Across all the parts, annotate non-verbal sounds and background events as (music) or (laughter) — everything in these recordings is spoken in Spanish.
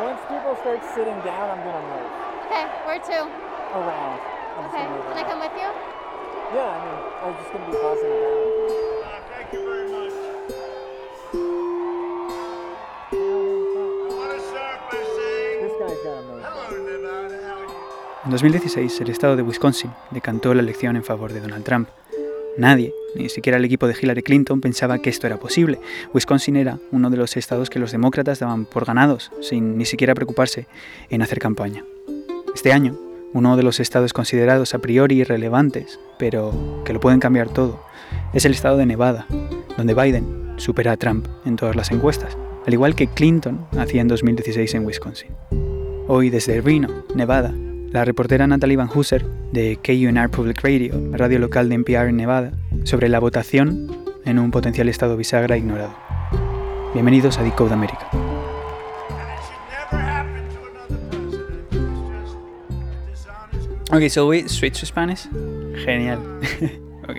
Once people start sitting down, I'm gonna move Okay, where to? around. I'm Okay, can I come with you? Yeah, I mean, I'm just gonna be passing around. Thank you very much. En 2016, el estado de Wisconsin decantó la elección en favor de Donald Trump. Nadie, ni siquiera el equipo de Hillary Clinton, pensaba que esto era posible. Wisconsin era uno de los estados que los demócratas daban por ganados, sin ni siquiera preocuparse en hacer campaña. Este año, uno de los estados considerados a priori irrelevantes, pero que lo pueden cambiar todo, es el estado de Nevada, donde Biden supera a Trump en todas las encuestas, al igual que Clinton hacía en 2016 en Wisconsin. Hoy desde Reno, Nevada, la reportera Natalie Van Hooser de KUNR Public Radio, la radio local de NPR en Nevada, sobre la votación en un potencial estado bisagra ignorado. Bienvenidos a Decode America. And it should never happen to another president. It's just a dishonest. Ok, so we switch to Spanish. Genial. (laughs) ok.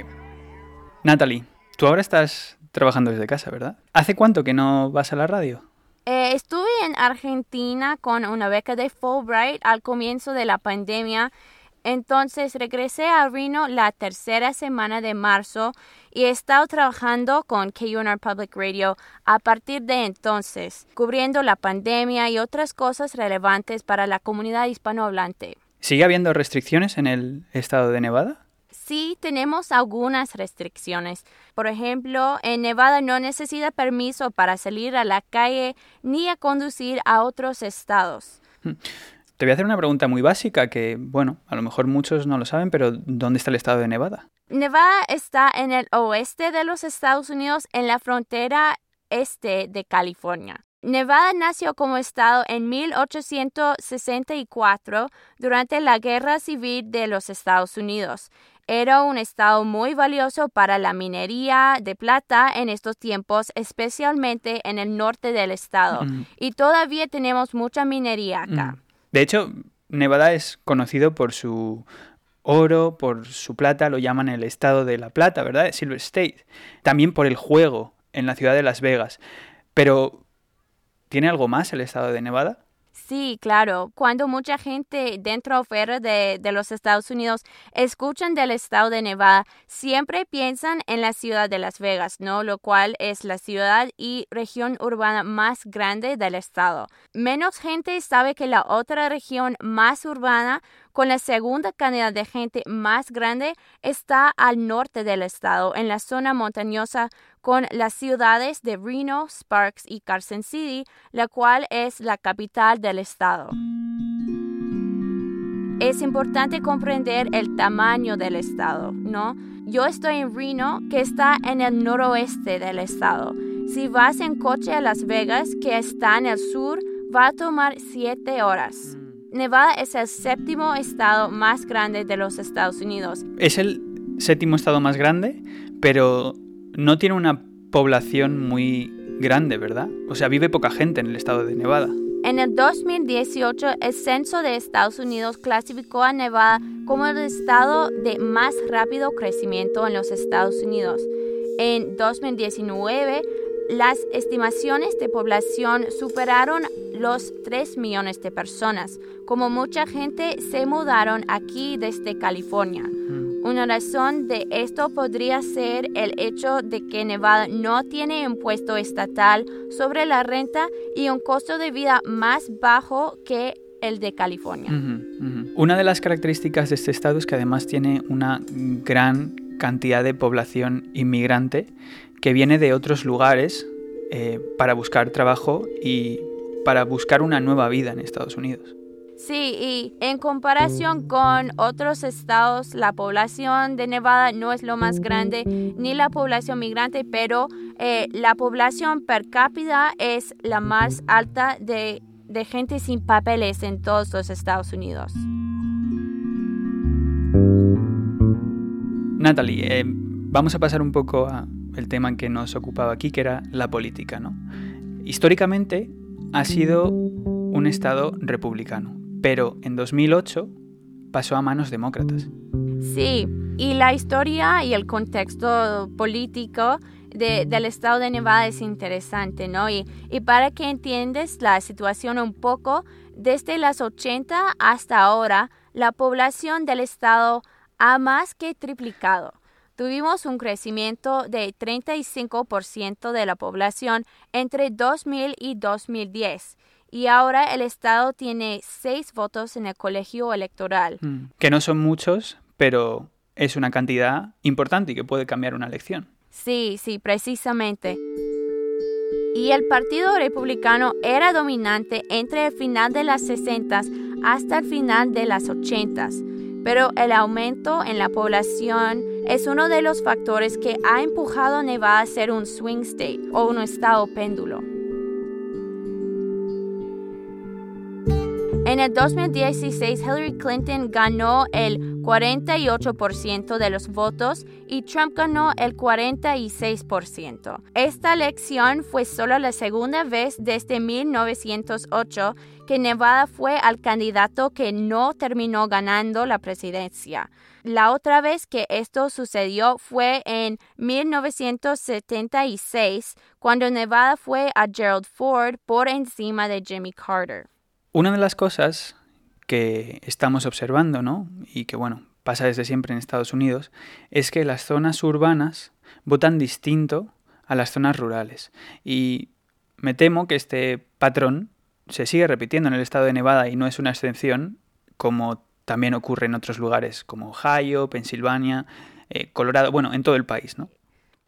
Natalie, tú ahora estás trabajando desde casa, ¿verdad? ¿Hace cuánto que no vas a la radio? Eh, estuve en Argentina con una beca de Fulbright al comienzo de la pandemia. Entonces regresé a Reno la tercera semana de marzo y he estado trabajando con KUNR Public Radio a partir de entonces, cubriendo la pandemia y otras cosas relevantes para la comunidad hispanohablante. ¿Sigue habiendo restricciones en el estado de Nevada? Sí, tenemos algunas restricciones. Por ejemplo, en Nevada no necesita permiso para salir a la calle ni a conducir a otros estados. Te voy a hacer una pregunta muy básica que, bueno, a lo mejor muchos no lo saben, pero ¿dónde está el estado de Nevada? Nevada está en el oeste de los Estados Unidos, en la frontera este de California. Nevada nació como estado en 1864 durante la Guerra Civil de los Estados Unidos. Era un estado muy valioso para la minería de plata en estos tiempos, especialmente en el norte del estado. Mm. Y todavía tenemos mucha minería acá. Mm. De hecho, Nevada es conocido por su oro, por su plata, lo llaman el estado de la plata, ¿verdad? Silver State. También por el juego en la ciudad de Las Vegas. Pero, ¿tiene algo más el estado de Nevada? Sí, claro. Cuando mucha gente dentro o fuera de, los Estados Unidos escuchan del estado de Nevada, siempre piensan en la ciudad de Las Vegas, ¿no? Lo cual es la ciudad y región urbana más grande del estado. Menos gente sabe que la otra región más urbana, con la segunda cantidad de gente más grande, está al norte del estado, en la zona montañosa con las ciudades de Reno, Sparks y Carson City, la cual es la capital del estado. Es importante comprender el tamaño del estado, ¿no? Yo estoy en Reno, que está en el noroeste del estado. Si vas en coche a Las Vegas, que está en el sur, va a tomar siete horas. Nevada es el séptimo estado más grande de los Estados Unidos. Es el séptimo estado más grande, pero no tiene una población muy grande, ¿verdad? O sea, vive poca gente en el estado de Nevada. En el 2018, el Censo de Estados Unidos clasificó a Nevada como el estado de más rápido crecimiento en los Estados Unidos. En 2019, las estimaciones de población superaron los 3 millones de personas, como mucha gente se mudaron aquí desde California. Una razón de esto podría ser el hecho de que Nevada no tiene impuesto estatal sobre la renta y un costo de vida más bajo que el de California. Una de las características de este estado es que además tiene una gran cantidad de población inmigrante que viene de otros lugares eh, para buscar trabajo y para buscar una nueva vida en Estados Unidos. Sí, y en comparación con otros estados, la población de Nevada no es lo más grande, ni la población migrante, pero eh, la población per cápita es la más alta de, de gente sin papeles en todos los Estados Unidos. Natalie, eh, vamos a pasar un poco al tema que nos ocupaba aquí, que era la política. ¿no? Históricamente ha sido un estado republicano, pero en 2008 pasó a manos demócratas. Sí, y la historia y el contexto político de- del estado de Nevada es interesante, ¿no? Y, y para que entiendas la situación un poco, desde las 80 hasta ahora, la población del estado ha más que triplicado. Tuvimos un crecimiento de 35% de la población entre 2000 y 2010 y ahora el estado tiene seis votos en el colegio electoral. Mm. Que no son muchos, pero es una cantidad importante y que puede cambiar una elección. Sí, sí, precisamente. Y el Partido Republicano era dominante entre el final de las 60 hasta el final de las 80 pero el aumento en la población es uno de los factores que ha empujado a Nevada a ser un swing state o un estado péndulo. En el 2016, Hillary Clinton ganó el 48% de los votos y Trump ganó el 46%. Esta elección fue solo la segunda vez desde 1908 que Nevada fue al candidato que no terminó ganando la presidencia. La otra vez que esto sucedió fue en 1976, cuando Nevada fue a Gerald Ford por encima de Jimmy Carter. Una de las cosas que estamos observando, ¿no? Y que, bueno, pasa desde siempre en Estados Unidos, es que las zonas urbanas votan distinto a las zonas rurales. Y me temo que este patrón se sigue repitiendo en el estado de Nevada y no es una excepción, como también ocurre en otros lugares como Ohio, Pensilvania, eh, Colorado, bueno, en todo el país, ¿no?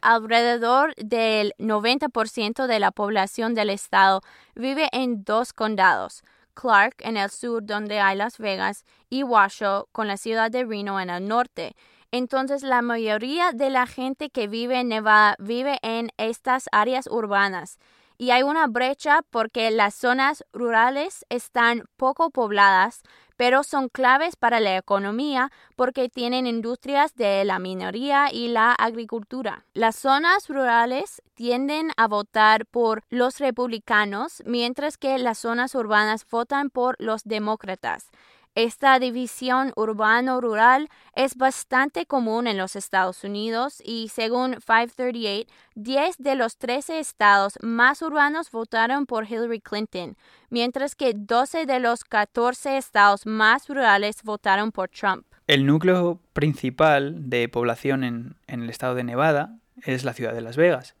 Alrededor del 90% de la población del estado vive en dos condados, Clark en el sur donde hay Las Vegas y Washoe con la ciudad de Reno en el norte. Entonces la mayoría de la gente que vive en Nevada vive en estas áreas urbanas y hay una brecha porque las zonas rurales están poco pobladas, pero son claves para la economía porque tienen industrias de la minería y la agricultura. Las zonas rurales tienden a votar por los republicanos, mientras que las zonas urbanas votan por los demócratas. Esta división urbano-rural es bastante común en los Estados Unidos y según 538, 10 de los 13 estados más urbanos votaron por Hillary Clinton, mientras que 12 de los 14 estados más rurales votaron por Trump. El núcleo principal de población en, en el estado de Nevada es la ciudad de Las Vegas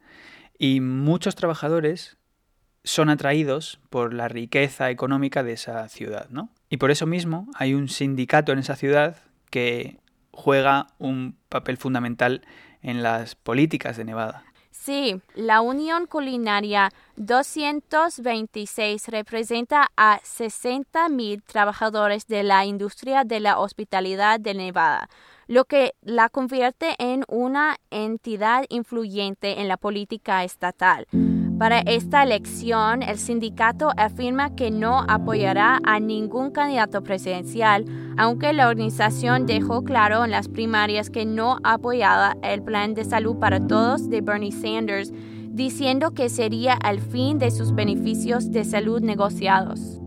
y muchos trabajadores son atraídos por la riqueza económica de esa ciudad, ¿no? Y por eso mismo hay un sindicato en esa ciudad que juega un papel fundamental en las políticas de Nevada. Sí, la Unión Culinaria 226 representa a 60.000 trabajadores de la industria de la hospitalidad de Nevada, lo que la convierte en una entidad influyente en la política estatal. Para esta elección, el sindicato afirma que no apoyará a ningún candidato presidencial, aunque la organización dejó claro en las primarias que no apoyaba el plan de salud para todos de Bernie Sanders, diciendo que sería el fin de sus beneficios de salud negociados.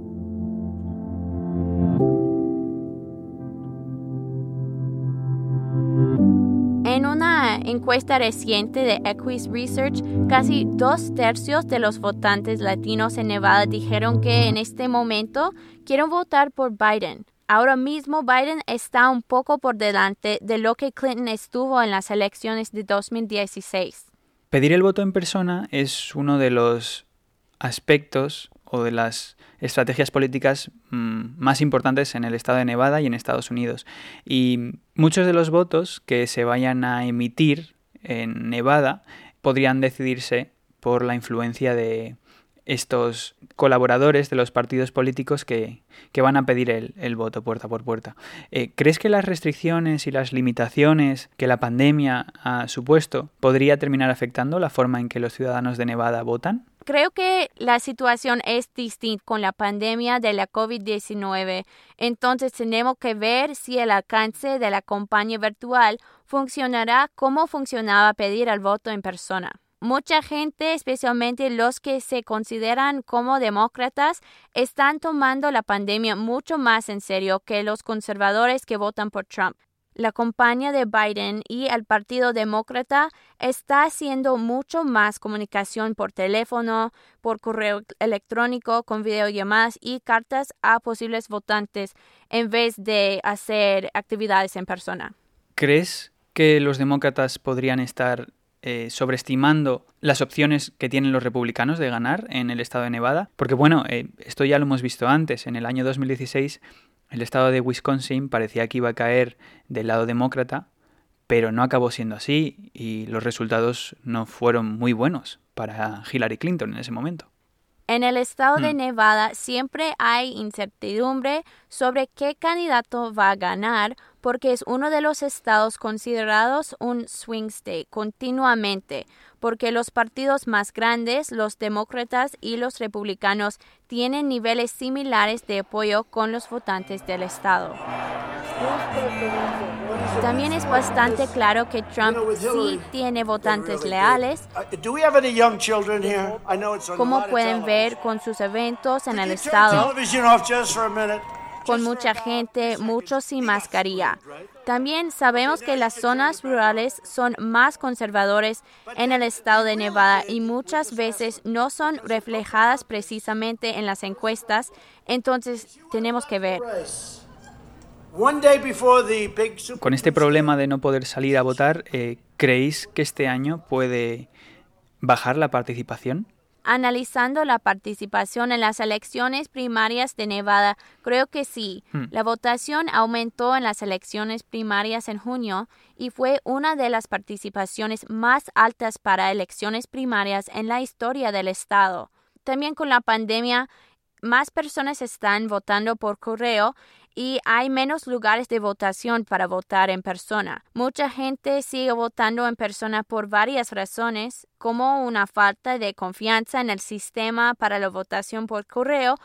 Encuesta reciente de Equis Research, casi dos tercios de los votantes latinos en Nevada dijeron que en este momento quieren votar por Biden. Ahora mismo Biden está un poco por delante de lo que Clinton estuvo en las elecciones de 2016. Pedir el voto en persona es uno de los aspectos o de las estrategias políticas mmm, más importantes en el estado de Nevada y en Estados Unidos. Y muchos de los votos que se vayan a emitir en Nevada podrían decidirse por la influencia de estos colaboradores de los partidos políticos que, que van a pedir el, el, voto puerta por puerta. Eh, ¿Crees que las restricciones y las limitaciones que la pandemia ha supuesto podría terminar afectando la forma en que los ciudadanos de Nevada votan? Creo que la situación es distinta con la pandemia de la COVID-19, entonces tenemos que ver si el alcance de la campaña virtual funcionará como funcionaba pedir el voto en persona. Mucha gente, especialmente los que se consideran como demócratas, están tomando la pandemia mucho más en serio que los conservadores que votan por Trump. La campaña de Biden y el Partido Demócrata está haciendo mucho más comunicación por teléfono, por correo electrónico, con videollamadas y cartas a posibles votantes en vez de hacer actividades en persona. ¿Crees que los demócratas podrían estar eh, sobreestimando las opciones que tienen los republicanos de ganar en el estado de Nevada? Porque bueno, eh, esto ya lo hemos visto antes. En el año 2016 el estado de Wisconsin parecía que iba a caer del lado demócrata, pero no acabó siendo así y los resultados no fueron muy buenos para Hillary Clinton en ese momento. En el estado de Mm. Nevada siempre hay incertidumbre sobre qué candidato va a ganar porque es uno de los estados considerados un swing state continuamente, porque los partidos más grandes, los demócratas y los republicanos, tienen niveles similares de apoyo con los votantes del estado. También es bastante claro que Trump sí tiene votantes leales, Uh, como pueden ver con sus eventos en el estado. con mucha gente, muchos sin mascarilla. También sabemos que las zonas rurales son más conservadores en el estado de Nevada y muchas veces no son reflejadas precisamente en las encuestas, entonces tenemos que ver. Con este problema de no poder salir a votar, eh, ¿creéis que este año puede bajar la participación? Analizando la participación en las elecciones primarias de Nevada, creo que sí. Hmm. La votación aumentó en las elecciones primarias en junio y fue una de las participaciones más altas para elecciones primarias en la historia del estado. También con la pandemia, más personas están votando por correo y hay menos lugares de votación para votar en persona. Mucha gente sigue votando en persona por varias razones, como una falta de confianza en el sistema para la votación por correo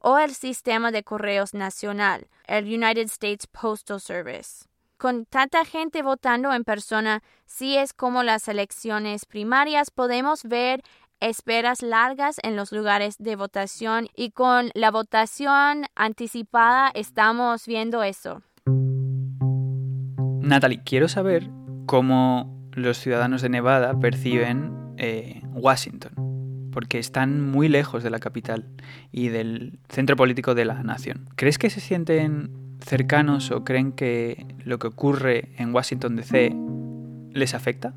o el sistema de correos nacional, el United States Postal Service. Con tanta gente votando en persona, si es como las elecciones primarias, podemos ver esperas largas en los lugares de votación y con la votación anticipada estamos viendo eso. Natalie, quiero saber cómo los ciudadanos de Nevada perciben eh, Washington, porque están muy lejos de la capital y del centro político de la nación. ¿Crees que se sienten cercanos o creen que lo que ocurre en Washington DC les afecta?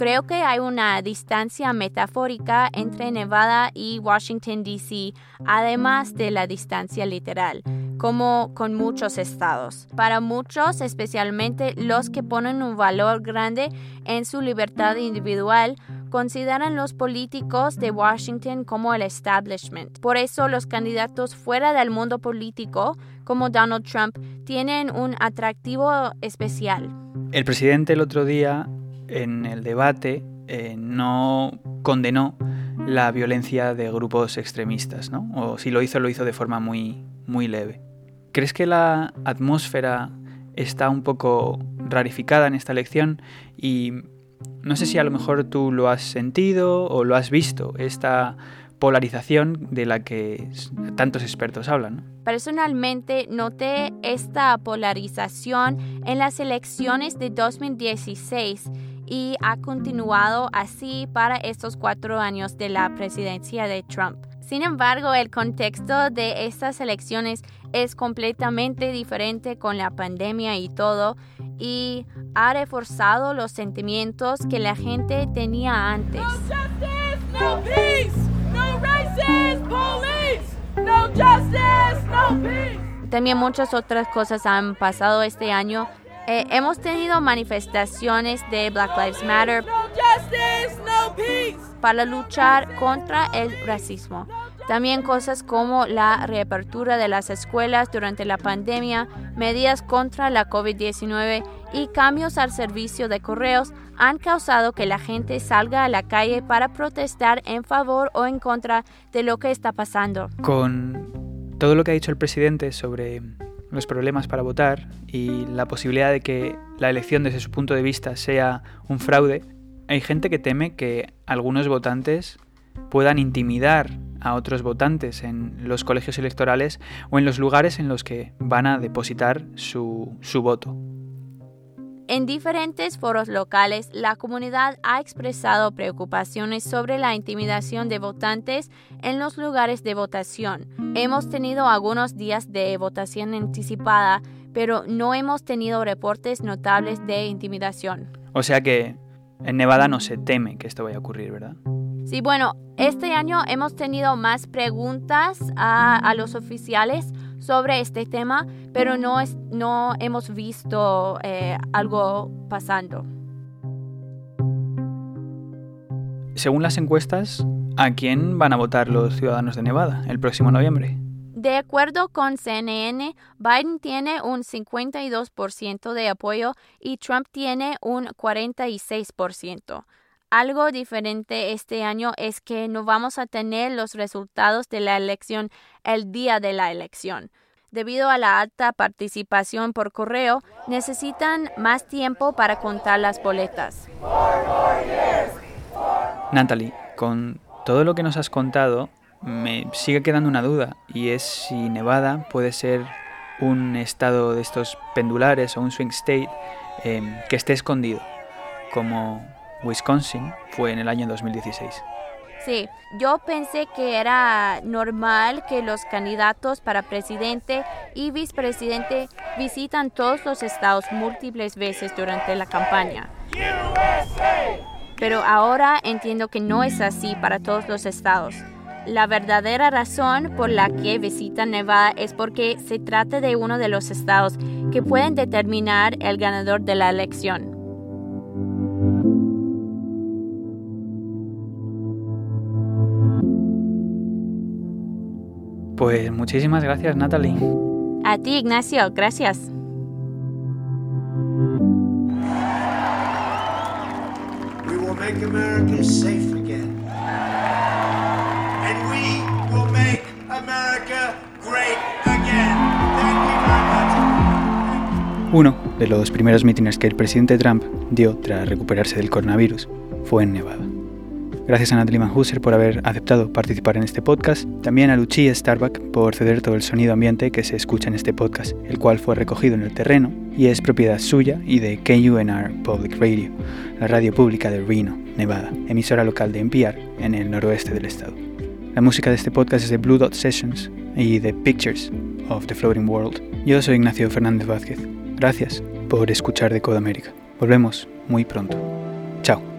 Creo que hay una distancia metafórica entre Nevada y Washington, D.C., además de la distancia literal, como con muchos estados. Para muchos, especialmente los que ponen un valor grande en su libertad individual, consideran los políticos de Washington como el establishment. Por eso los candidatos fuera del mundo político, como Donald Trump, tienen un atractivo especial. El presidente el otro día en el debate eh, no condenó la violencia de grupos extremistas, ¿no? O si lo hizo, lo hizo de forma muy, muy leve. ¿Crees que la atmósfera está un poco rarificada en esta elección? Y no sé si a lo mejor tú lo has sentido o lo has visto, esta polarización de la que tantos expertos hablan. Personalmente noté esta polarización en las elecciones de 2016 y ha continuado así para estos cuatro años de la presidencia de Trump. Sin embargo, el contexto de estas elecciones es completamente diferente con la pandemia y todo y ha reforzado los sentimientos que la gente tenía antes. justice, no peace. No racist police. No justice, no peace. También muchas otras cosas han pasado este año. Eh, hemos tenido manifestaciones de Black Lives Matter para luchar contra el racismo. También cosas como la reapertura de las escuelas durante la pandemia, medidas contra la COVID-19 y cambios al servicio de correos han causado que la gente salga a la calle para protestar en favor o en contra de lo que está pasando. Con todo lo que ha dicho el presidente sobre los problemas para votar y la posibilidad de que la elección desde su punto de vista sea un fraude, hay gente que teme que algunos votantes puedan intimidar a otros votantes en los colegios electorales o en los lugares en los que van a depositar su, su voto. En diferentes foros locales, la comunidad ha expresado preocupaciones sobre la intimidación de votantes en los lugares de votación. Hemos tenido algunos días de votación anticipada, pero no hemos tenido reportes notables de intimidación. O sea que en Nevada no se teme que esto vaya a ocurrir, ¿verdad? Sí, bueno, este año hemos tenido más preguntas a, a los oficiales sobre este tema, pero no, es, no hemos visto eh, algo pasando. Según las encuestas, ¿a quién van a votar los ciudadanos de Nevada el próximo noviembre? De acuerdo con CNN, Biden tiene un 52% de apoyo y Trump tiene un 46%. Algo diferente este año es que no vamos a tener los resultados de la elección el día de la elección. Debido a la alta participación por correo, necesitan más tiempo para contar las boletas. Natalie, con todo lo que nos has contado, me sigue quedando una duda y es si Nevada puede ser un estado de estos pendulares o un swing state eh, que esté escondido, como Wisconsin fue en el año 2016. Sí, yo pensé que era normal que los candidatos para presidente y vicepresidente visitan todos los estados múltiples veces durante la campaña. Pero ahora entiendo que no es así para todos los estados. La verdadera razón por la que visitan Nevada es porque se trata de uno de los estados que pueden determinar el ganador de la elección. Pues muchísimas gracias, Natalie. A ti, Ignacio, gracias. We will make America safe again. And we will make America great again. Thank you very much. Uno de los primeros mítines que el presidente Trump dio tras recuperarse del coronavirus fue en Nevada. Gracias a Natalie Manhuser por haber aceptado participar en este podcast. También a Lucia Starbuck por ceder todo el sonido ambiente que se escucha en este podcast, el cual fue recogido en el terreno y es propiedad suya y de KUNR Public Radio, la radio pública de Reno, Nevada, emisora local de NPR en el noroeste del estado. La música de este podcast es de Blue Dot Sessions y de Pictures of the Floating World. Yo soy Ignacio Fernández Vázquez. Gracias por escuchar de Code América. Volvemos muy pronto. Chao.